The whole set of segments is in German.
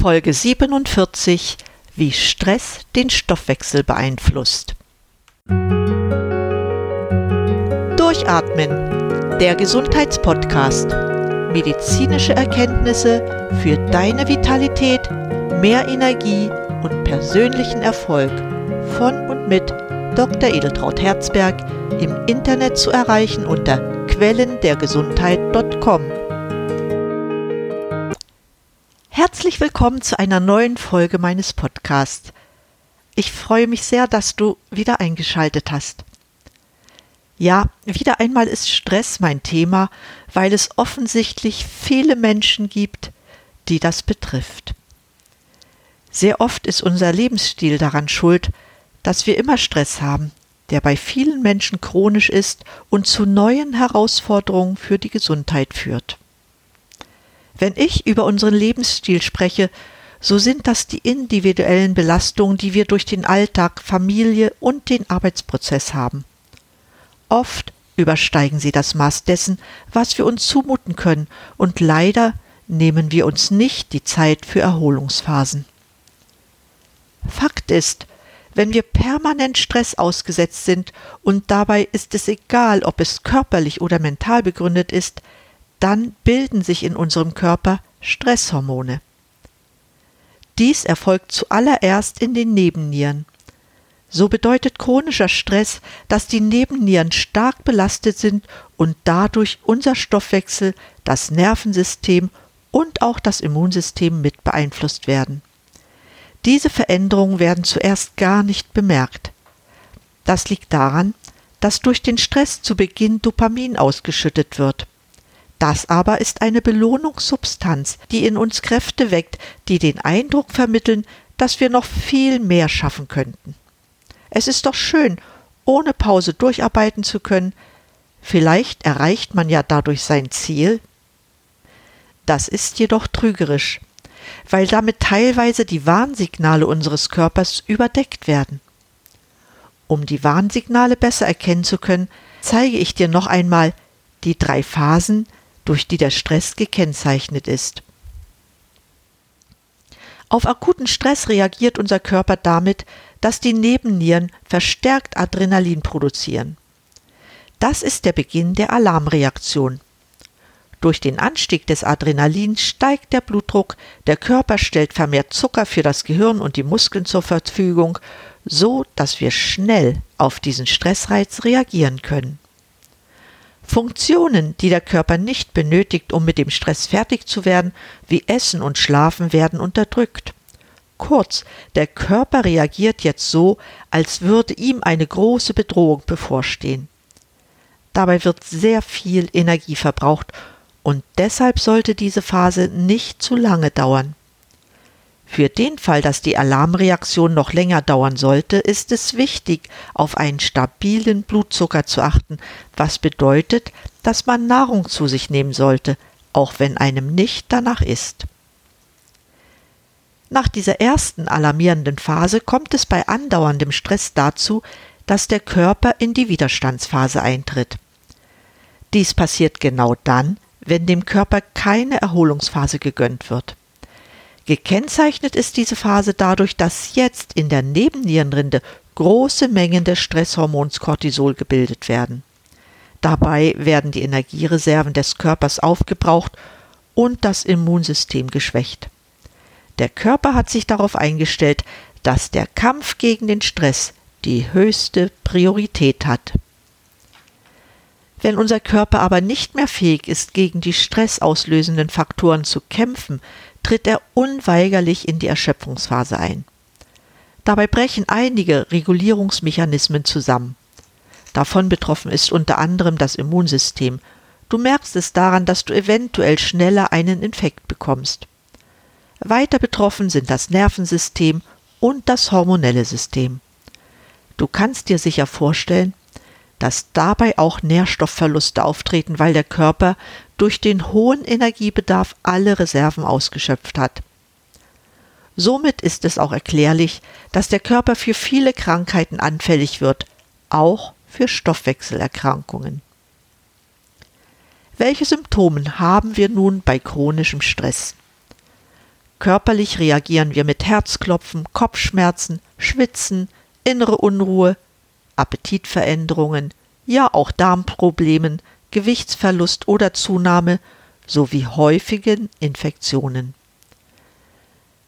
Folge 47 Wie Stress den Stoffwechsel beeinflusst. Durchatmen, der Gesundheitspodcast. Medizinische Erkenntnisse für deine Vitalität, mehr Energie und persönlichen Erfolg von und mit Dr. Edeltraut Herzberg im Internet zu erreichen unter quellendergesundheit.com. Herzlich willkommen zu einer neuen Folge meines Podcasts. Ich freue mich sehr, dass du wieder eingeschaltet hast. Ja, wieder einmal ist Stress mein Thema, weil es offensichtlich viele Menschen gibt, die das betrifft. Sehr oft ist unser Lebensstil daran schuld, dass wir immer Stress haben, der bei vielen Menschen chronisch ist und zu neuen Herausforderungen für die Gesundheit führt. Wenn ich über unseren Lebensstil spreche, so sind das die individuellen Belastungen, die wir durch den Alltag, Familie und den Arbeitsprozess haben. Oft übersteigen sie das Maß dessen, was wir uns zumuten können, und leider nehmen wir uns nicht die Zeit für Erholungsphasen. Fakt ist, wenn wir permanent Stress ausgesetzt sind, und dabei ist es egal, ob es körperlich oder mental begründet ist, dann bilden sich in unserem Körper Stresshormone. Dies erfolgt zuallererst in den Nebennieren. So bedeutet chronischer Stress, dass die Nebennieren stark belastet sind und dadurch unser Stoffwechsel, das Nervensystem und auch das Immunsystem mit beeinflusst werden. Diese Veränderungen werden zuerst gar nicht bemerkt. Das liegt daran, dass durch den Stress zu Beginn Dopamin ausgeschüttet wird. Das aber ist eine Belohnungssubstanz, die in uns Kräfte weckt, die den Eindruck vermitteln, dass wir noch viel mehr schaffen könnten. Es ist doch schön, ohne Pause durcharbeiten zu können. Vielleicht erreicht man ja dadurch sein Ziel. Das ist jedoch trügerisch, weil damit teilweise die Warnsignale unseres Körpers überdeckt werden. Um die Warnsignale besser erkennen zu können, zeige ich dir noch einmal die drei Phasen, durch die der Stress gekennzeichnet ist. Auf akuten Stress reagiert unser Körper damit, dass die Nebennieren verstärkt Adrenalin produzieren. Das ist der Beginn der Alarmreaktion. Durch den Anstieg des Adrenalins steigt der Blutdruck, der Körper stellt vermehrt Zucker für das Gehirn und die Muskeln zur Verfügung, so dass wir schnell auf diesen Stressreiz reagieren können. Funktionen, die der Körper nicht benötigt, um mit dem Stress fertig zu werden, wie Essen und Schlafen, werden unterdrückt. Kurz, der Körper reagiert jetzt so, als würde ihm eine große Bedrohung bevorstehen. Dabei wird sehr viel Energie verbraucht, und deshalb sollte diese Phase nicht zu lange dauern. Für den Fall, dass die Alarmreaktion noch länger dauern sollte, ist es wichtig, auf einen stabilen Blutzucker zu achten, was bedeutet, dass man Nahrung zu sich nehmen sollte, auch wenn einem nicht danach ist. Nach dieser ersten alarmierenden Phase kommt es bei andauerndem Stress dazu, dass der Körper in die Widerstandsphase eintritt. Dies passiert genau dann, wenn dem Körper keine Erholungsphase gegönnt wird. Gekennzeichnet ist diese Phase dadurch, dass jetzt in der Nebennierenrinde große Mengen des Stresshormons Cortisol gebildet werden. Dabei werden die Energiereserven des Körpers aufgebraucht und das Immunsystem geschwächt. Der Körper hat sich darauf eingestellt, dass der Kampf gegen den Stress die höchste Priorität hat. Wenn unser Körper aber nicht mehr fähig ist, gegen die stressauslösenden Faktoren zu kämpfen, tritt er unweigerlich in die Erschöpfungsphase ein. Dabei brechen einige Regulierungsmechanismen zusammen. Davon betroffen ist unter anderem das Immunsystem. Du merkst es daran, dass du eventuell schneller einen Infekt bekommst. Weiter betroffen sind das Nervensystem und das hormonelle System. Du kannst dir sicher vorstellen, dass dabei auch Nährstoffverluste auftreten, weil der Körper durch den hohen Energiebedarf alle Reserven ausgeschöpft hat. Somit ist es auch erklärlich, dass der Körper für viele Krankheiten anfällig wird, auch für Stoffwechselerkrankungen. Welche Symptome haben wir nun bei chronischem Stress? Körperlich reagieren wir mit Herzklopfen, Kopfschmerzen, Schwitzen, innere Unruhe, Appetitveränderungen, ja auch Darmproblemen, Gewichtsverlust oder Zunahme sowie häufigen Infektionen.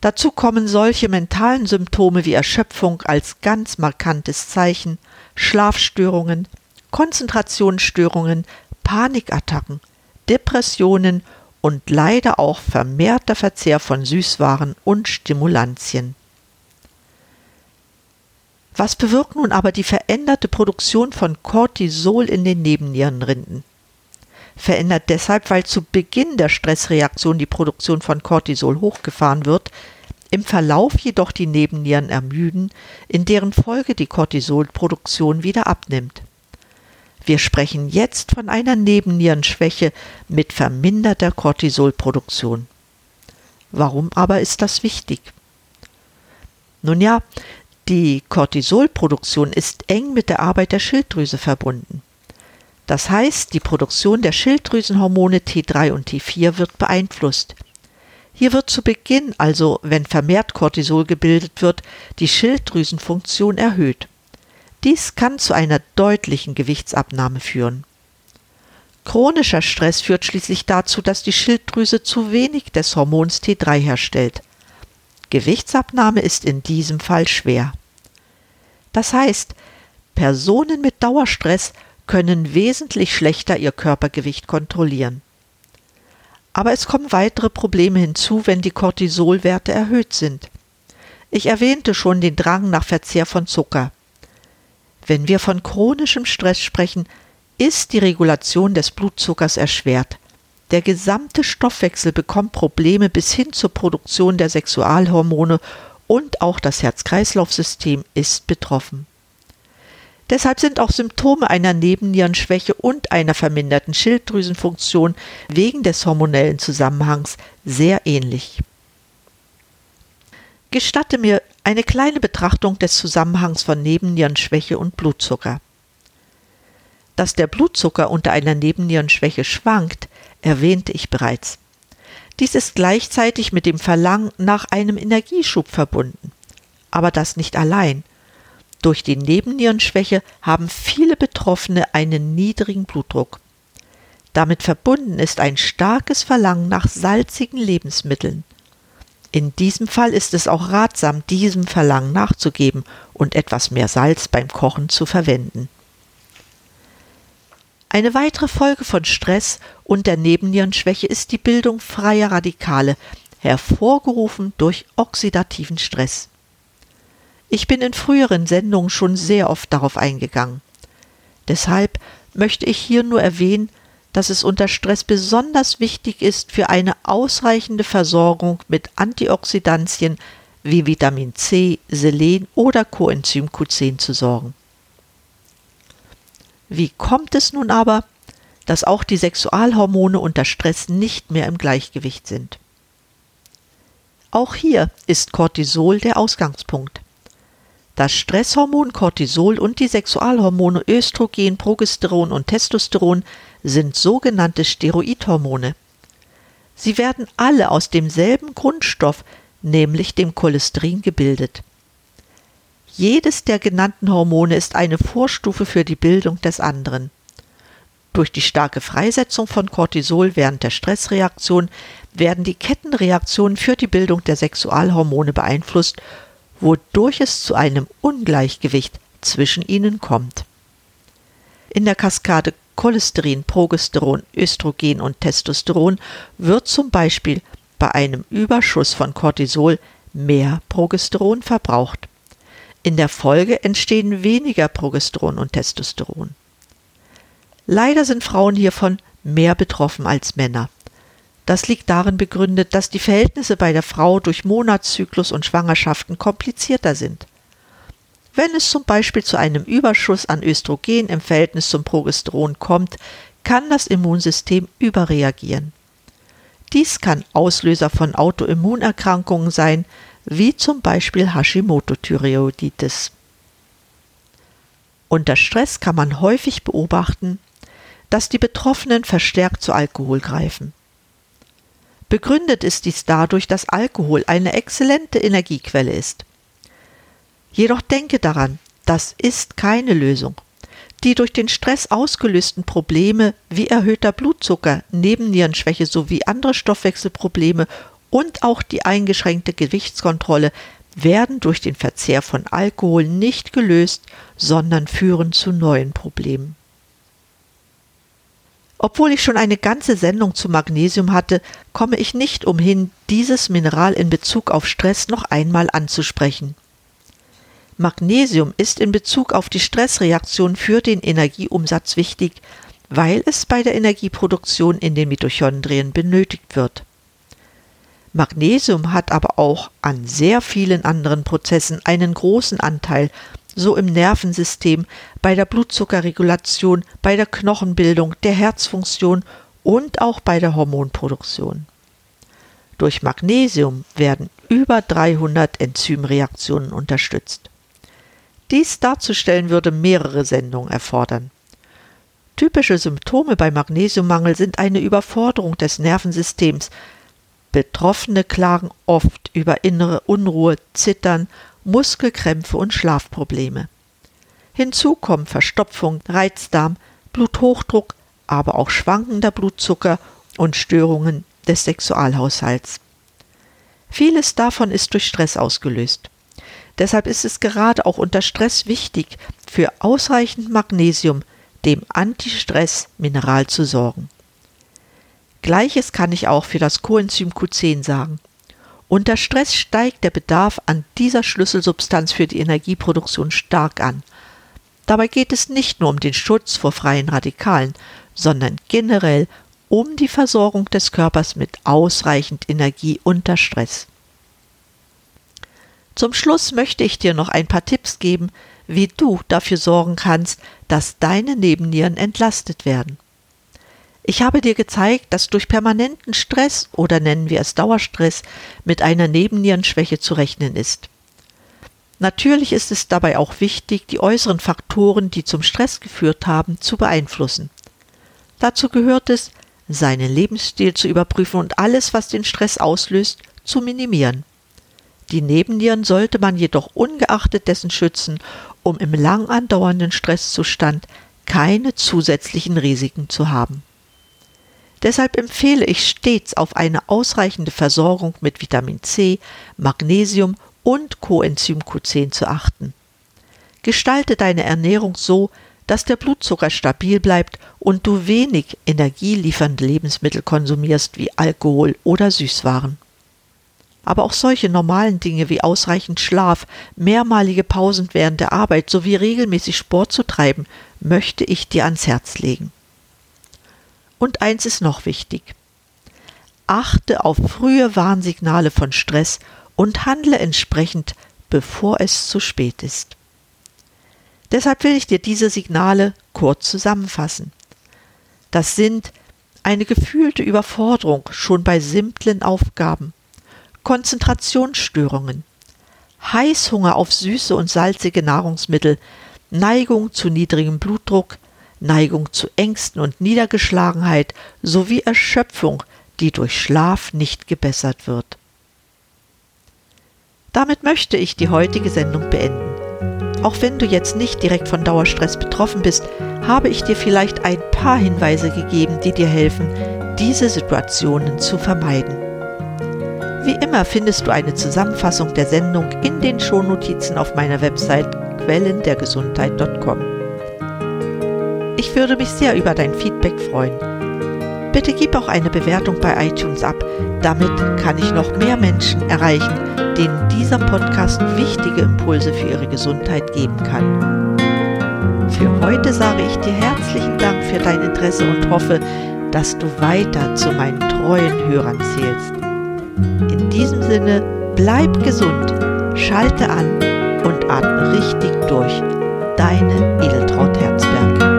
Dazu kommen solche mentalen Symptome wie Erschöpfung als ganz markantes Zeichen, Schlafstörungen, Konzentrationsstörungen, Panikattacken, Depressionen und leider auch vermehrter Verzehr von Süßwaren und Stimulantien. Was bewirkt nun aber die veränderte Produktion von Cortisol in den Nebennierenrinden? Verändert deshalb, weil zu Beginn der Stressreaktion die Produktion von Cortisol hochgefahren wird, im Verlauf jedoch die Nebennieren ermüden, in deren Folge die Cortisolproduktion wieder abnimmt. Wir sprechen jetzt von einer Nebennierenschwäche mit verminderter Cortisolproduktion. Warum aber ist das wichtig? Nun ja, die Cortisolproduktion ist eng mit der Arbeit der Schilddrüse verbunden. Das heißt, die Produktion der Schilddrüsenhormone T3 und T4 wird beeinflusst. Hier wird zu Beginn, also wenn vermehrt Cortisol gebildet wird, die Schilddrüsenfunktion erhöht. Dies kann zu einer deutlichen Gewichtsabnahme führen. Chronischer Stress führt schließlich dazu, dass die Schilddrüse zu wenig des Hormons T3 herstellt. Gewichtsabnahme ist in diesem Fall schwer. Das heißt, Personen mit Dauerstress können wesentlich schlechter ihr Körpergewicht kontrollieren. Aber es kommen weitere Probleme hinzu, wenn die Cortisolwerte erhöht sind. Ich erwähnte schon den Drang nach Verzehr von Zucker. Wenn wir von chronischem Stress sprechen, ist die Regulation des Blutzuckers erschwert. Der gesamte Stoffwechsel bekommt Probleme bis hin zur Produktion der Sexualhormone und auch das Herz-Kreislauf-System ist betroffen. Deshalb sind auch Symptome einer Nebennierenschwäche und einer verminderten Schilddrüsenfunktion wegen des hormonellen Zusammenhangs sehr ähnlich. Gestatte mir eine kleine Betrachtung des Zusammenhangs von Nebennierenschwäche und Blutzucker. Dass der Blutzucker unter einer Nebennierenschwäche schwankt, erwähnte ich bereits. Dies ist gleichzeitig mit dem Verlangen nach einem Energieschub verbunden. Aber das nicht allein. Durch die Nebennierenschwäche haben viele Betroffene einen niedrigen Blutdruck. Damit verbunden ist ein starkes Verlangen nach salzigen Lebensmitteln. In diesem Fall ist es auch ratsam, diesem Verlangen nachzugeben und etwas mehr Salz beim Kochen zu verwenden. Eine weitere Folge von Stress und der Nebennierenschwäche ist die Bildung freier Radikale, hervorgerufen durch oxidativen Stress. Ich bin in früheren Sendungen schon sehr oft darauf eingegangen. Deshalb möchte ich hier nur erwähnen, dass es unter Stress besonders wichtig ist, für eine ausreichende Versorgung mit Antioxidantien wie Vitamin C, Selen oder Coenzym Q10 zu sorgen. Wie kommt es nun aber, dass auch die Sexualhormone unter Stress nicht mehr im Gleichgewicht sind? Auch hier ist Cortisol der Ausgangspunkt. Das Stresshormon Cortisol und die Sexualhormone Östrogen, Progesteron und Testosteron sind sogenannte Steroidhormone. Sie werden alle aus demselben Grundstoff, nämlich dem Cholesterin, gebildet. Jedes der genannten Hormone ist eine Vorstufe für die Bildung des anderen. Durch die starke Freisetzung von Cortisol während der Stressreaktion werden die Kettenreaktionen für die Bildung der Sexualhormone beeinflusst, wodurch es zu einem Ungleichgewicht zwischen ihnen kommt. In der Kaskade Cholesterin, Progesteron, Östrogen und Testosteron wird zum Beispiel bei einem Überschuss von Cortisol mehr Progesteron verbraucht. In der Folge entstehen weniger Progesteron und Testosteron. Leider sind Frauen hiervon mehr betroffen als Männer. Das liegt darin begründet, dass die Verhältnisse bei der Frau durch Monatszyklus und Schwangerschaften komplizierter sind. Wenn es zum Beispiel zu einem Überschuss an Östrogen im Verhältnis zum Progesteron kommt, kann das Immunsystem überreagieren. Dies kann Auslöser von Autoimmunerkrankungen sein, wie zum Beispiel Hashimoto-Thyreoiditis. Unter Stress kann man häufig beobachten, dass die Betroffenen verstärkt zu Alkohol greifen. Begründet ist dies dadurch, dass Alkohol eine exzellente Energiequelle ist. Jedoch denke daran, das ist keine Lösung. Die durch den Stress ausgelösten Probleme wie erhöhter Blutzucker, Nebennierenschwäche sowie andere Stoffwechselprobleme und auch die eingeschränkte Gewichtskontrolle werden durch den Verzehr von Alkohol nicht gelöst, sondern führen zu neuen Problemen. Obwohl ich schon eine ganze Sendung zu Magnesium hatte, komme ich nicht umhin, dieses Mineral in Bezug auf Stress noch einmal anzusprechen. Magnesium ist in Bezug auf die Stressreaktion für den Energieumsatz wichtig, weil es bei der Energieproduktion in den Mitochondrien benötigt wird. Magnesium hat aber auch an sehr vielen anderen Prozessen einen großen Anteil, so im Nervensystem, bei der Blutzuckerregulation, bei der Knochenbildung, der Herzfunktion und auch bei der Hormonproduktion. Durch Magnesium werden über 300 Enzymreaktionen unterstützt. Dies darzustellen würde mehrere Sendungen erfordern. Typische Symptome bei Magnesiummangel sind eine Überforderung des Nervensystems, Betroffene klagen oft über innere Unruhe, Zittern, Muskelkrämpfe und Schlafprobleme. Hinzu kommen Verstopfung, Reizdarm, Bluthochdruck, aber auch schwankender Blutzucker und Störungen des Sexualhaushalts. Vieles davon ist durch Stress ausgelöst. Deshalb ist es gerade auch unter Stress wichtig, für ausreichend Magnesium, dem Antistress-Mineral, zu sorgen. Gleiches kann ich auch für das Coenzym Q10 sagen. Unter Stress steigt der Bedarf an dieser Schlüsselsubstanz für die Energieproduktion stark an. Dabei geht es nicht nur um den Schutz vor freien Radikalen, sondern generell um die Versorgung des Körpers mit ausreichend Energie unter Stress. Zum Schluss möchte ich dir noch ein paar Tipps geben, wie du dafür sorgen kannst, dass deine Nebennieren entlastet werden. Ich habe dir gezeigt, dass durch permanenten Stress oder nennen wir es Dauerstress mit einer Nebennierenschwäche zu rechnen ist. Natürlich ist es dabei auch wichtig, die äußeren Faktoren, die zum Stress geführt haben, zu beeinflussen. Dazu gehört es, seinen Lebensstil zu überprüfen und alles, was den Stress auslöst, zu minimieren. Die Nebennieren sollte man jedoch ungeachtet dessen schützen, um im lang andauernden Stresszustand keine zusätzlichen Risiken zu haben. Deshalb empfehle ich stets auf eine ausreichende Versorgung mit Vitamin C, Magnesium und Coenzym Q10 zu achten. Gestalte deine Ernährung so, dass der Blutzucker stabil bleibt und du wenig energieliefernde Lebensmittel konsumierst wie Alkohol oder Süßwaren. Aber auch solche normalen Dinge wie ausreichend Schlaf, mehrmalige Pausen während der Arbeit sowie regelmäßig Sport zu treiben, möchte ich dir ans Herz legen. Und eins ist noch wichtig. Achte auf frühe Warnsignale von Stress und handle entsprechend, bevor es zu spät ist. Deshalb will ich dir diese Signale kurz zusammenfassen. Das sind eine gefühlte Überforderung schon bei simplen Aufgaben, Konzentrationsstörungen, Heißhunger auf süße und salzige Nahrungsmittel, Neigung zu niedrigem Blutdruck, Neigung zu Ängsten und Niedergeschlagenheit sowie Erschöpfung, die durch Schlaf nicht gebessert wird. Damit möchte ich die heutige Sendung beenden. Auch wenn du jetzt nicht direkt von Dauerstress betroffen bist, habe ich dir vielleicht ein paar Hinweise gegeben, die dir helfen, diese Situationen zu vermeiden. Wie immer findest du eine Zusammenfassung der Sendung in den Shownotizen auf meiner Website quellendergesundheit.com. Ich würde mich sehr über dein Feedback freuen. Bitte gib auch eine Bewertung bei iTunes ab. Damit kann ich noch mehr Menschen erreichen, denen dieser Podcast wichtige Impulse für ihre Gesundheit geben kann. Für heute sage ich dir herzlichen Dank für dein Interesse und hoffe, dass du weiter zu meinen treuen Hörern zählst. In diesem Sinne, bleib gesund, schalte an und atme richtig durch. Deine Edeltraut Herzberg.